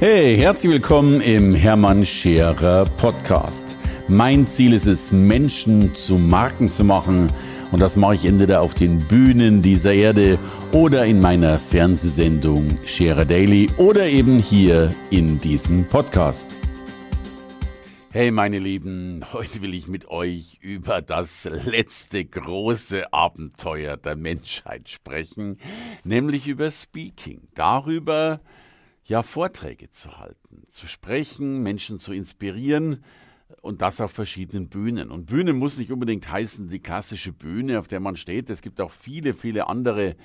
Hey, herzlich willkommen im Hermann Scherer Podcast. Mein Ziel ist es, Menschen zu Marken zu machen. Und das mache ich entweder auf den Bühnen dieser Erde oder in meiner Fernsehsendung Scherer Daily oder eben hier in diesem Podcast. Hey meine Lieben, heute will ich mit euch über das letzte große Abenteuer der Menschheit sprechen, nämlich über Speaking, darüber, ja Vorträge zu halten, zu sprechen, Menschen zu inspirieren und das auf verschiedenen Bühnen. Und Bühne muss nicht unbedingt heißen die klassische Bühne, auf der man steht. Es gibt auch viele, viele andere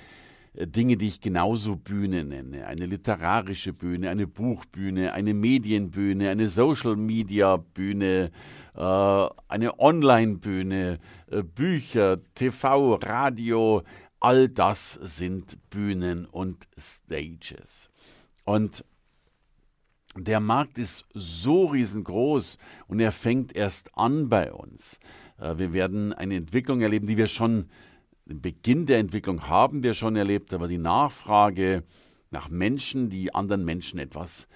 äh, Dinge, die ich genauso Bühne nenne. Eine literarische Bühne, eine Buchbühne, eine Medienbühne, eine Social-Media-Bühne, äh, eine Online-Bühne, äh, Bücher, TV, Radio. All das sind Bühnen und Stages. Und der Markt ist so riesengroß und er fängt erst an bei uns. Äh, wir werden eine Entwicklung erleben, die wir schon, den Beginn der Entwicklung haben wir schon erlebt, aber die Nachfrage nach Menschen, die anderen Menschen etwas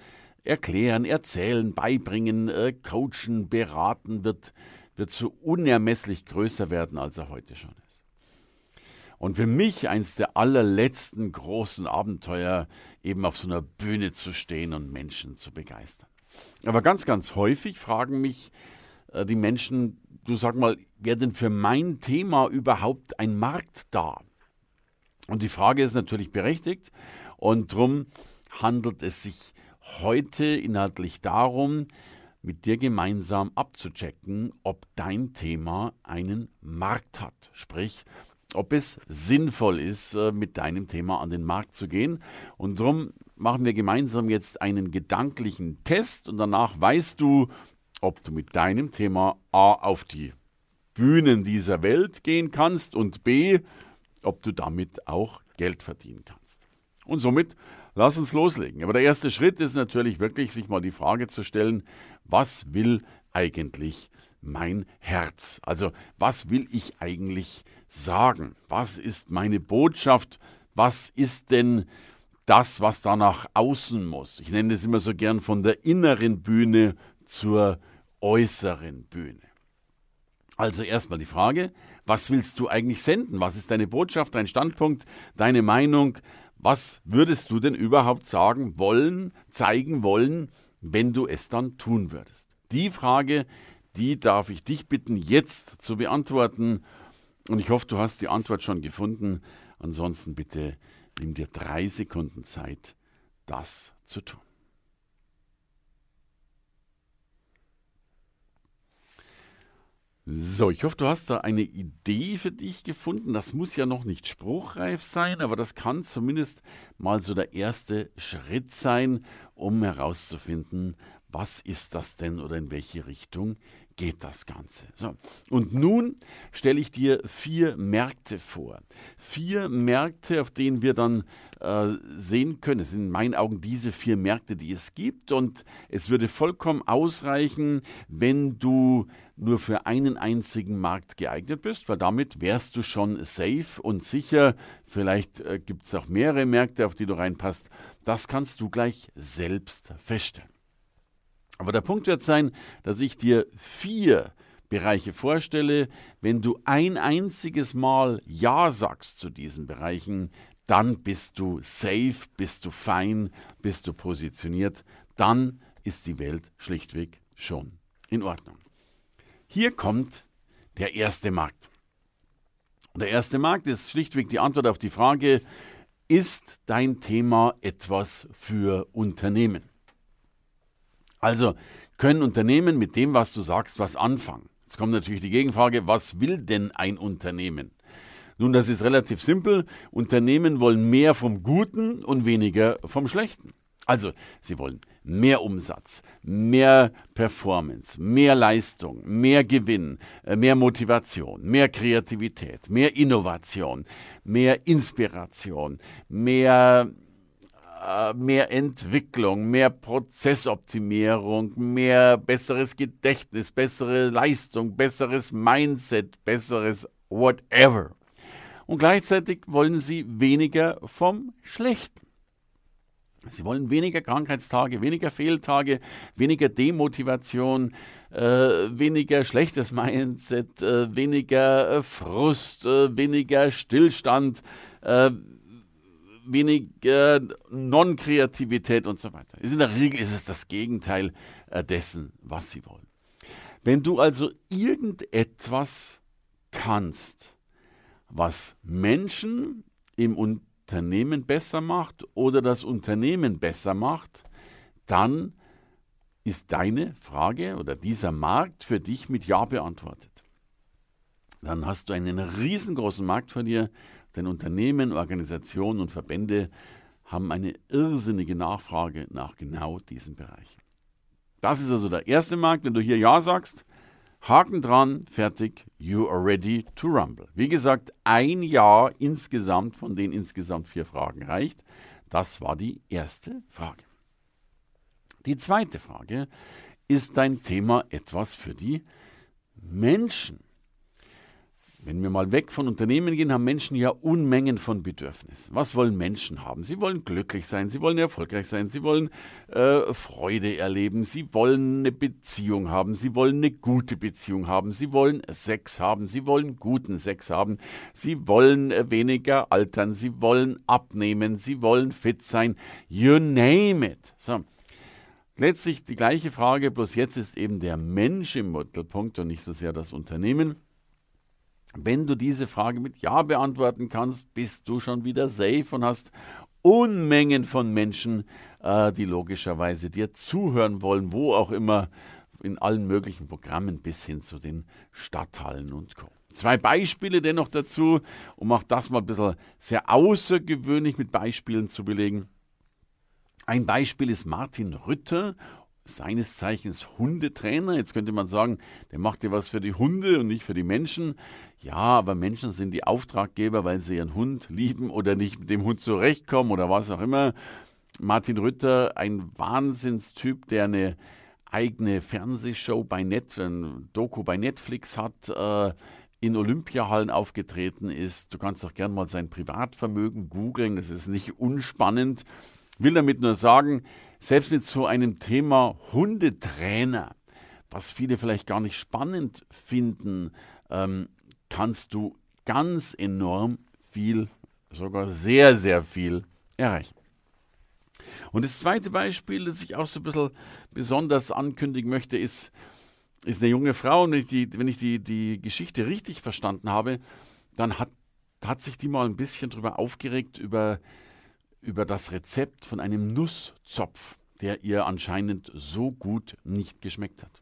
erklären, erzählen, beibringen, äh, coachen, beraten, wird, wird so unermesslich größer werden, als er heute schon ist. Und für mich eines der allerletzten großen Abenteuer, eben auf so einer Bühne zu stehen und Menschen zu begeistern. Aber ganz, ganz häufig fragen mich äh, die Menschen, du sag mal, wäre denn für mein Thema überhaupt ein Markt da? Und die Frage ist natürlich berechtigt und darum handelt es sich heute inhaltlich darum, mit dir gemeinsam abzuchecken, ob dein Thema einen Markt hat. Sprich, ob es sinnvoll ist, äh, mit deinem Thema an den Markt zu gehen. Und darum machen wir gemeinsam jetzt einen gedanklichen Test und danach weißt du, ob du mit deinem Thema A auf die Bühnen dieser Welt gehen kannst und B, ob du damit auch Geld verdienen kannst. Und somit lass uns loslegen. Aber der erste Schritt ist natürlich wirklich, sich mal die Frage zu stellen, was will eigentlich mein Herz? Also was will ich eigentlich sagen? Was ist meine Botschaft? Was ist denn das, was da nach außen muss? Ich nenne es immer so gern von der inneren Bühne zur äußeren Bühne. Also erstmal die Frage, was willst du eigentlich senden? Was ist deine Botschaft, dein Standpunkt, deine Meinung? Was würdest du denn überhaupt sagen wollen, zeigen wollen, wenn du es dann tun würdest? Die Frage, die darf ich dich bitten, jetzt zu beantworten. Und ich hoffe, du hast die Antwort schon gefunden. Ansonsten bitte nimm dir drei Sekunden Zeit, das zu tun. So, ich hoffe, du hast da eine Idee für dich gefunden. Das muss ja noch nicht spruchreif sein, aber das kann zumindest mal so der erste Schritt sein, um herauszufinden, was ist das denn oder in welche Richtung geht das Ganze. So. Und nun stelle ich dir vier Märkte vor. Vier Märkte, auf denen wir dann äh, sehen können. Es sind in meinen Augen diese vier Märkte, die es gibt. Und es würde vollkommen ausreichen, wenn du nur für einen einzigen Markt geeignet bist, weil damit wärst du schon safe und sicher. Vielleicht äh, gibt es auch mehrere Märkte, auf die du reinpasst. Das kannst du gleich selbst feststellen. Aber der Punkt wird sein, dass ich dir vier Bereiche vorstelle. Wenn du ein einziges Mal Ja sagst zu diesen Bereichen, dann bist du safe, bist du fein, bist du positioniert. Dann ist die Welt schlichtweg schon in Ordnung. Hier kommt der erste Markt. Der erste Markt ist schlichtweg die Antwort auf die Frage, ist dein Thema etwas für Unternehmen? Also können Unternehmen mit dem, was du sagst, was anfangen. Jetzt kommt natürlich die Gegenfrage, was will denn ein Unternehmen? Nun, das ist relativ simpel. Unternehmen wollen mehr vom Guten und weniger vom Schlechten. Also, sie wollen mehr Umsatz, mehr Performance, mehr Leistung, mehr Gewinn, äh, mehr Motivation, mehr Kreativität, mehr Innovation, mehr Inspiration, mehr äh, mehr Entwicklung, mehr Prozessoptimierung, mehr besseres Gedächtnis, bessere Leistung, besseres Mindset, besseres whatever. Und gleichzeitig wollen sie weniger vom Schlechten. Sie wollen weniger Krankheitstage, weniger Fehltage, weniger Demotivation, äh, weniger schlechtes Mindset, äh, weniger äh, Frust, äh, weniger Stillstand, äh, weniger Non-Kreativität und so weiter. In der Regel ist es das Gegenteil äh, dessen, was sie wollen. Wenn du also irgendetwas kannst, was Menschen im Unternehmen besser macht oder das Unternehmen besser macht, dann ist deine Frage oder dieser Markt für dich mit Ja beantwortet. Dann hast du einen riesengroßen Markt vor dir, denn Unternehmen, Organisationen und Verbände haben eine irrsinnige Nachfrage nach genau diesem Bereich. Das ist also der erste Markt. Wenn du hier Ja sagst, Haken dran, fertig, you are ready to rumble. Wie gesagt, ein Jahr insgesamt von den insgesamt vier Fragen reicht. Das war die erste Frage. Die zweite Frage, ist dein Thema etwas für die Menschen? Wenn wir mal weg von Unternehmen gehen, haben Menschen ja Unmengen von Bedürfnissen. Was wollen Menschen haben? Sie wollen glücklich sein, sie wollen erfolgreich sein, sie wollen äh, Freude erleben, sie wollen eine Beziehung haben, sie wollen eine gute Beziehung haben, sie wollen Sex haben, sie wollen guten Sex haben, sie wollen äh, weniger altern, sie wollen abnehmen, sie wollen fit sein. You name it. So. Letztlich die gleiche Frage, bloß jetzt ist eben der Mensch im Mittelpunkt und nicht so sehr das Unternehmen. Wenn du diese Frage mit Ja beantworten kannst, bist du schon wieder safe und hast Unmengen von Menschen, äh, die logischerweise dir zuhören wollen, wo auch immer, in allen möglichen Programmen bis hin zu den Stadthallen und Co. Zwei Beispiele dennoch dazu, um auch das mal ein bisschen sehr außergewöhnlich mit Beispielen zu belegen. Ein Beispiel ist Martin Rütter seines Zeichens Hundetrainer. Jetzt könnte man sagen, der macht ja was für die Hunde und nicht für die Menschen. Ja, aber Menschen sind die Auftraggeber, weil sie ihren Hund lieben oder nicht mit dem Hund zurechtkommen oder was auch immer. Martin Rütter, ein Wahnsinnstyp, der eine eigene Fernsehshow bei Net, ein Doku bei Netflix hat, äh, in Olympiahallen aufgetreten ist. Du kannst auch gern mal sein Privatvermögen googeln, das ist nicht unspannend. Will damit nur sagen, selbst mit so einem Thema Hundetrainer, was viele vielleicht gar nicht spannend finden, ähm, kannst du ganz enorm viel, sogar sehr, sehr viel erreichen. Und das zweite Beispiel, das ich auch so ein bisschen besonders ankündigen möchte, ist, ist eine junge Frau. Und wenn ich, die, wenn ich die, die Geschichte richtig verstanden habe, dann hat, hat sich die mal ein bisschen darüber aufgeregt, über über das Rezept von einem Nusszopf, der ihr anscheinend so gut nicht geschmeckt hat.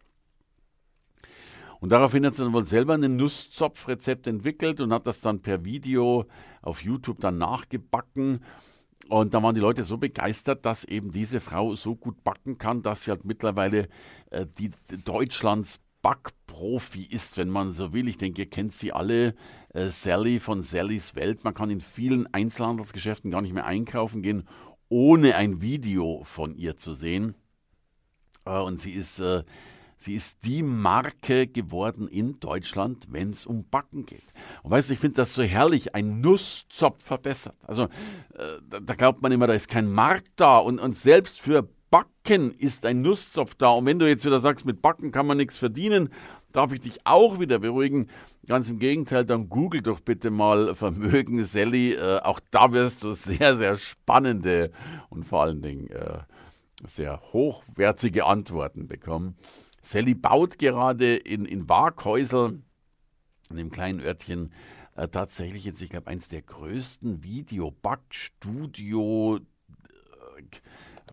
Und daraufhin hat sie dann wohl selber ein Nusszopfrezept entwickelt und hat das dann per Video auf YouTube dann nachgebacken. Und da waren die Leute so begeistert, dass eben diese Frau so gut backen kann, dass sie halt mittlerweile äh, die Deutschlands Backprofi ist, wenn man so will. Ich denke, ihr kennt sie alle. Äh, Sally von Sallys Welt. Man kann in vielen Einzelhandelsgeschäften gar nicht mehr einkaufen gehen, ohne ein Video von ihr zu sehen. Äh, und sie ist, äh, sie ist die Marke geworden in Deutschland, wenn es um Backen geht. Und weißt du, ich finde das so herrlich, ein Nusszopf verbessert. Also äh, da, da, glaubt man immer, da ist kein Markt da. Und, und selbst für Backen ist ein Nusszopf da. Und wenn du jetzt wieder sagst, mit Backen kann man nichts verdienen, darf ich dich auch wieder beruhigen. Ganz im Gegenteil, dann google doch bitte mal Vermögen Sally. Äh, auch da wirst du sehr, sehr spannende und vor allen Dingen äh, sehr hochwertige Antworten bekommen. Sally baut gerade in, in Waghäusel, in dem kleinen Örtchen, äh, tatsächlich jetzt, ich glaube, eins der größten Video-Backstudio,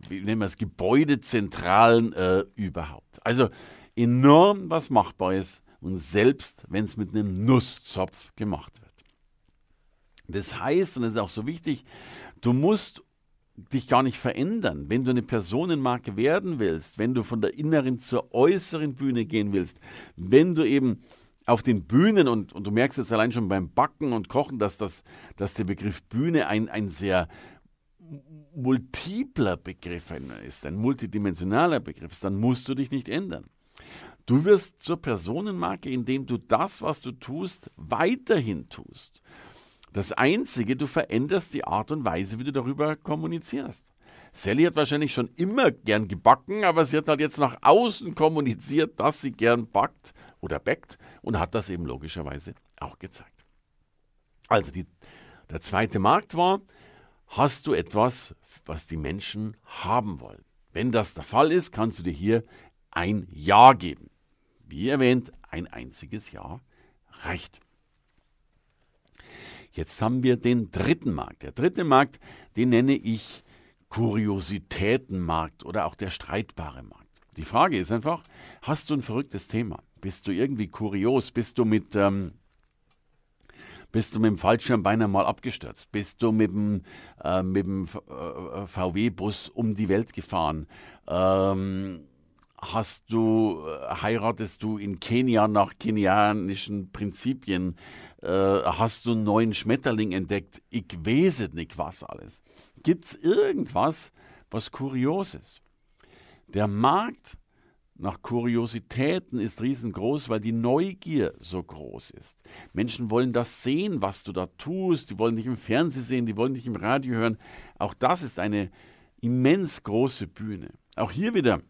wie nennen wir es, Gebäudezentralen äh, überhaupt. Also enorm was Machbares und selbst wenn es mit einem Nusszopf gemacht wird. Das heißt, und das ist auch so wichtig, du musst dich gar nicht verändern. Wenn du eine Personenmarke werden willst, wenn du von der inneren zur äußeren Bühne gehen willst, wenn du eben auf den Bühnen und, und du merkst jetzt allein schon beim Backen und Kochen, dass, das, dass der Begriff Bühne ein, ein sehr multipler Begriff ist, ein multidimensionaler Begriff ist, dann musst du dich nicht ändern. Du wirst zur Personenmarke, indem du das, was du tust, weiterhin tust. Das Einzige, du veränderst die Art und Weise, wie du darüber kommunizierst. Sally hat wahrscheinlich schon immer gern gebacken, aber sie hat halt jetzt nach außen kommuniziert, dass sie gern backt oder backt und hat das eben logischerweise auch gezeigt. Also die, der zweite Markt war, hast du etwas, was die Menschen haben wollen? Wenn das der Fall ist, kannst du dir hier ein Ja geben. Wie erwähnt, ein einziges Ja reicht. Jetzt haben wir den dritten Markt. Der dritte Markt, den nenne ich Kuriositätenmarkt oder auch der streitbare Markt. Die Frage ist einfach, hast du ein verrücktes Thema? Bist du irgendwie kurios? Bist du mit, ähm, bist du mit dem Fallschirm beinahe mal abgestürzt? Bist du mit dem, äh, dem äh, VW-Bus um die Welt gefahren? Ähm, hast du, äh, heiratest du in Kenia nach kenianischen Prinzipien? Äh, hast du einen neuen Schmetterling entdeckt? Ich weiß nicht, was alles. Gibt es irgendwas, was kurios ist? Der Markt nach Kuriositäten ist riesengroß, weil die Neugier so groß ist. Menschen wollen das sehen, was du da tust. Die wollen dich im Fernsehen sehen, die wollen dich im Radio hören. Auch das ist eine immens große Bühne. Auch hier wieder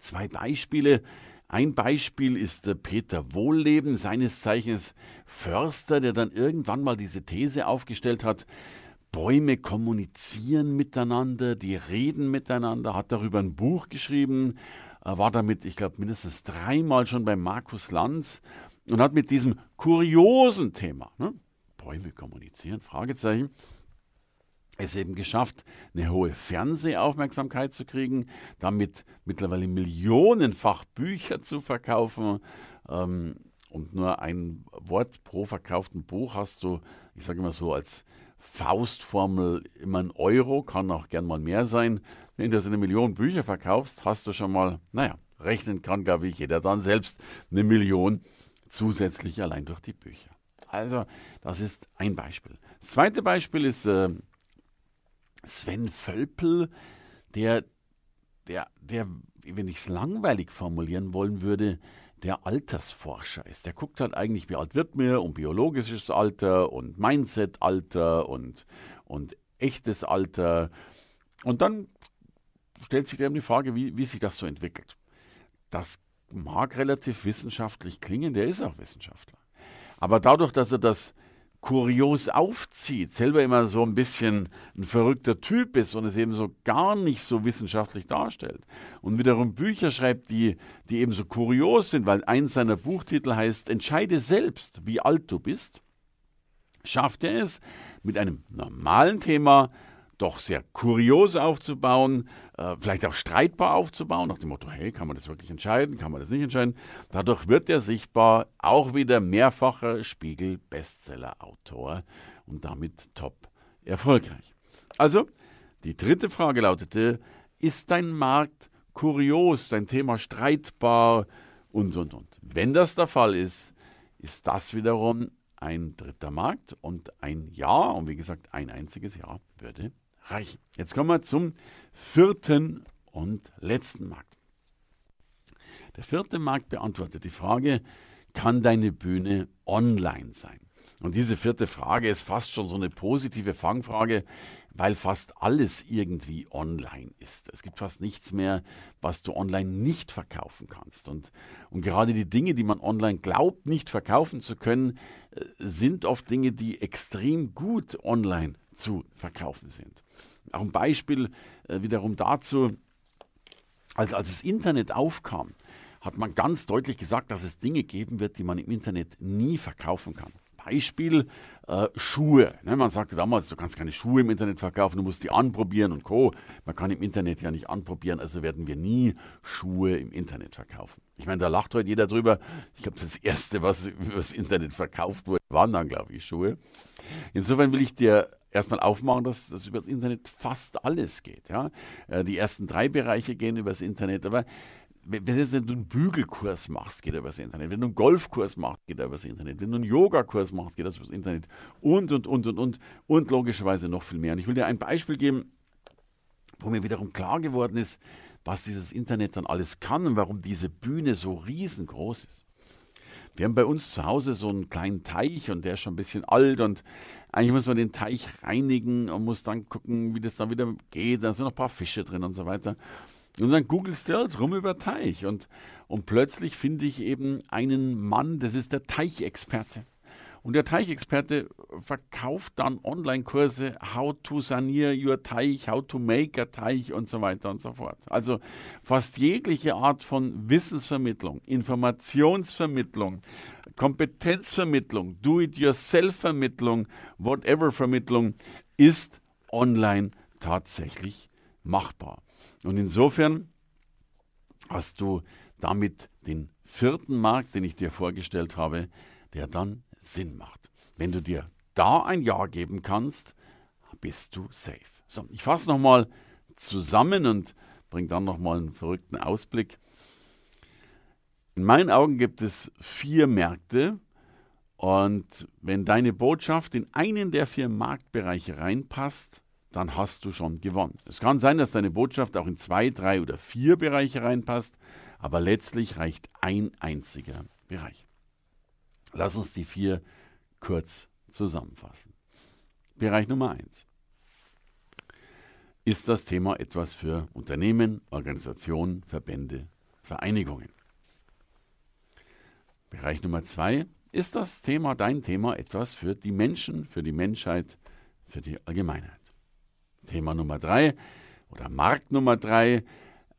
zwei Beispiele. Ein Beispiel ist Peter Wohlleben, seines Zeichens Förster, der dann irgendwann mal diese These aufgestellt hat, Bäume kommunizieren miteinander, die reden miteinander, hat darüber ein Buch geschrieben, war damit, ich glaube, mindestens dreimal schon bei Markus Lanz und hat mit diesem kuriosen Thema, ne, Bäume kommunizieren, Fragezeichen, es eben geschafft, eine hohe Fernsehaufmerksamkeit zu kriegen, damit mittlerweile millionenfach Bücher zu verkaufen. Ähm, und nur ein Wort pro verkauften Buch hast du, ich sage immer so, als Faustformel immer ein Euro, kann auch gern mal mehr sein. Wenn du so eine Million Bücher verkaufst, hast du schon mal, naja, rechnen kann, glaube ich, jeder dann selbst eine Million zusätzlich allein durch die Bücher. Also, das ist ein Beispiel. Das zweite Beispiel ist äh, Sven Völpel, der, der, der, wenn ich es langweilig formulieren wollen würde, der Altersforscher ist. Der guckt halt eigentlich, wie alt wird mir und biologisches Alter und Mindset-Alter und, und echtes Alter. Und dann stellt sich dem die Frage, wie, wie sich das so entwickelt. Das mag relativ wissenschaftlich klingen, der ist auch Wissenschaftler. Aber dadurch, dass er das kurios aufzieht, selber immer so ein bisschen ein verrückter Typ ist und es eben so gar nicht so wissenschaftlich darstellt und wiederum Bücher schreibt, die, die eben so kurios sind, weil eins seiner Buchtitel heißt Entscheide selbst, wie alt du bist, schafft er es mit einem normalen Thema doch sehr kurios aufzubauen, äh, vielleicht auch streitbar aufzubauen, nach dem Motto, hey, kann man das wirklich entscheiden, kann man das nicht entscheiden. Dadurch wird er sichtbar auch wieder mehrfacher Spiegel-Bestseller-Autor und damit top erfolgreich. Also, die dritte Frage lautete, ist dein Markt kurios, dein Thema streitbar und, und, und. Wenn das der Fall ist, ist das wiederum ein dritter Markt und ein Ja, und wie gesagt, ein einziges Ja würde reichen. Jetzt kommen wir zum vierten und letzten Markt. Der vierte Markt beantwortet die Frage, kann deine Bühne online sein? Und diese vierte Frage ist fast schon so eine positive Fangfrage, weil fast alles irgendwie online ist. Es gibt fast nichts mehr, was du online nicht verkaufen kannst. Und, und gerade die Dinge, die man online glaubt, nicht verkaufen zu können, äh, sind oft Dinge, die extrem gut online zu verkaufen sind. Auch ein Beispiel äh, wiederum dazu, als, als das Internet aufkam, hat man ganz deutlich gesagt, dass es Dinge geben wird, die man im Internet nie verkaufen kann. Beispiel äh, Schuhe. Ne, man sagte damals, du kannst keine Schuhe im Internet verkaufen, du musst die anprobieren und Co. Man kann im Internet ja nicht anprobieren, also werden wir nie Schuhe im Internet verkaufen. Ich meine, da lacht heute jeder drüber. Ich glaube, das erste, was über das Internet verkauft wurde, waren dann, glaube ich, Schuhe. Insofern will ich dir erstmal aufmachen, dass das über das Internet fast alles geht. Ja? Äh, die ersten drei Bereiche gehen über das Internet, aber wenn du einen Bügelkurs machst, geht er über das Internet. Wenn du einen Golfkurs machst, geht er über das Internet. Wenn du einen Yogakurs machst, geht das über das Internet. Und, und, und, und, und. Und logischerweise noch viel mehr. Und ich will dir ein Beispiel geben, wo mir wiederum klar geworden ist, was dieses Internet dann alles kann und warum diese Bühne so riesengroß ist. Wir haben bei uns zu Hause so einen kleinen Teich und der ist schon ein bisschen alt und eigentlich muss man den Teich reinigen und muss dann gucken, wie das dann wieder geht. Da sind noch ein paar Fische drin und so weiter. Und dann googelst du halt rum über Teich und, und plötzlich finde ich eben einen Mann, das ist der Teichexperte. Und der Teichexperte verkauft dann Online-Kurse, how to sanier your Teich, how to make a Teich und so weiter und so fort. Also fast jegliche Art von Wissensvermittlung, Informationsvermittlung, Kompetenzvermittlung, Do-it-yourself-Vermittlung, whatever-Vermittlung ist online tatsächlich machbar. Und insofern hast du damit den vierten Markt, den ich dir vorgestellt habe, der dann Sinn macht. Wenn du dir da ein Ja geben kannst, bist du safe. So, ich fasse nochmal zusammen und bringe dann nochmal einen verrückten Ausblick. In meinen Augen gibt es vier Märkte und wenn deine Botschaft in einen der vier Marktbereiche reinpasst, dann hast du schon gewonnen. Es kann sein, dass deine Botschaft auch in zwei, drei oder vier Bereiche reinpasst, aber letztlich reicht ein einziger Bereich. Lass uns die vier kurz zusammenfassen. Bereich Nummer eins ist das Thema etwas für Unternehmen, Organisationen, Verbände, Vereinigungen. Bereich Nummer zwei ist das Thema, dein Thema, etwas für die Menschen, für die Menschheit, für die Allgemeinheit. Thema Nummer drei oder Markt Nummer drei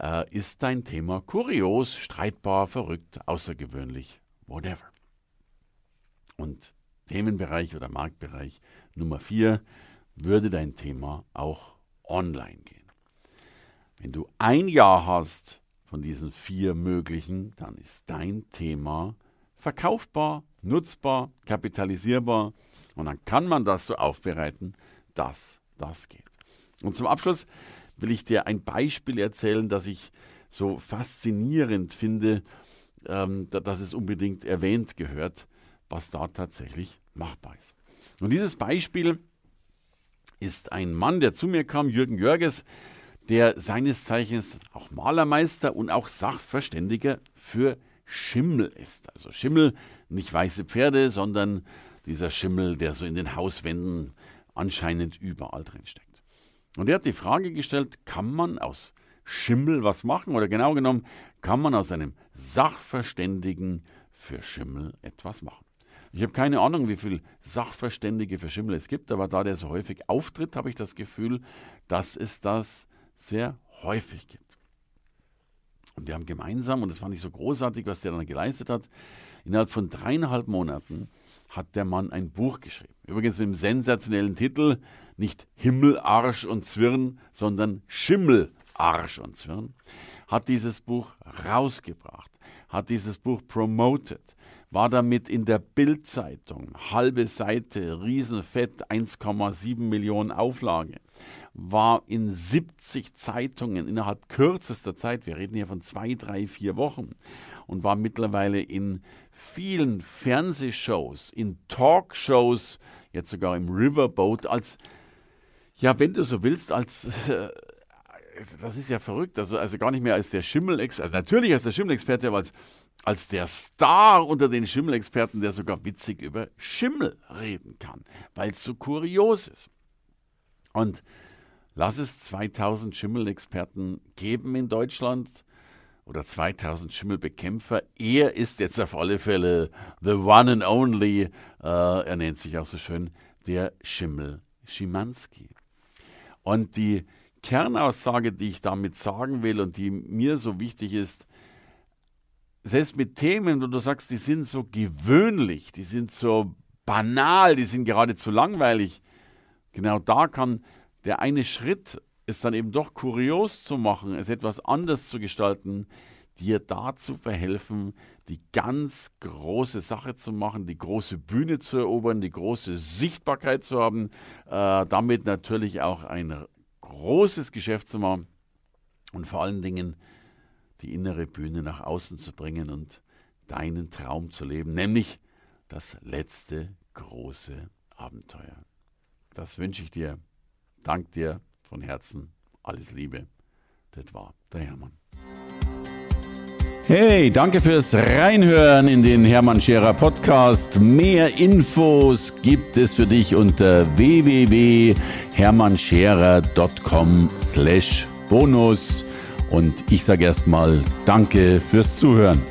äh, ist dein Thema kurios, streitbar, verrückt, außergewöhnlich, whatever. Und Themenbereich oder Marktbereich Nummer vier würde dein Thema auch online gehen. Wenn du ein Jahr hast von diesen vier möglichen, dann ist dein Thema verkaufbar, nutzbar, kapitalisierbar und dann kann man das so aufbereiten, dass das geht. Und zum Abschluss will ich dir ein Beispiel erzählen, das ich so faszinierend finde, ähm, dass es unbedingt erwähnt gehört was da tatsächlich machbar ist. Und dieses Beispiel ist ein Mann, der zu mir kam, Jürgen Jörges, der seines Zeichens auch Malermeister und auch Sachverständiger für Schimmel ist. Also Schimmel, nicht weiße Pferde, sondern dieser Schimmel, der so in den Hauswänden anscheinend überall drin steckt. Und er hat die Frage gestellt, kann man aus Schimmel was machen? Oder genau genommen, kann man aus einem Sachverständigen für Schimmel etwas machen? Ich habe keine Ahnung, wie viele Sachverständige für Schimmel es gibt, aber da der so häufig auftritt, habe ich das Gefühl, dass es das sehr häufig gibt. Und wir haben gemeinsam, und das fand ich so großartig, was der dann geleistet hat, innerhalb von dreieinhalb Monaten hat der Mann ein Buch geschrieben. Übrigens mit dem sensationellen Titel, nicht Himmel, Arsch und Zwirn, sondern Schimmel, Arsch und Zwirn. Hat dieses Buch rausgebracht, hat dieses Buch promoted, war damit in der Bildzeitung, halbe Seite, Riesenfett, 1,7 Millionen Auflage, war in 70 Zeitungen innerhalb kürzester Zeit, wir reden hier von zwei, drei, vier Wochen, und war mittlerweile in vielen Fernsehshows, in Talkshows, jetzt sogar im Riverboat, als, ja, wenn du so willst, als, äh, das ist ja verrückt, also, also gar nicht mehr als der Schimmel-Experte, also natürlich als der Schimmel-Experte, aber als als der Star unter den Schimmelexperten, der sogar witzig über Schimmel reden kann, weil es so kurios ist. Und lass es 2000 Schimmelexperten geben in Deutschland oder 2000 Schimmelbekämpfer. Er ist jetzt auf alle Fälle the one and only, äh, er nennt sich auch so schön, der Schimmel Schimanski. Und die Kernaussage, die ich damit sagen will und die mir so wichtig ist, selbst mit Themen, wo du sagst, die sind so gewöhnlich, die sind so banal, die sind geradezu langweilig, genau da kann der eine Schritt, es dann eben doch kurios zu machen, es etwas anders zu gestalten, dir dazu verhelfen, die ganz große Sache zu machen, die große Bühne zu erobern, die große Sichtbarkeit zu haben, äh, damit natürlich auch ein großes Geschäft zu machen und vor allen Dingen die innere Bühne nach außen zu bringen und deinen Traum zu leben, nämlich das letzte große Abenteuer. Das wünsche ich dir. Dank dir von Herzen. Alles Liebe. Das war der Hermann. Hey, danke fürs Reinhören in den Hermann Scherer Podcast. Mehr Infos gibt es für dich unter www.hermannscherer.com slash bonus. Und ich sage erstmal Danke fürs Zuhören.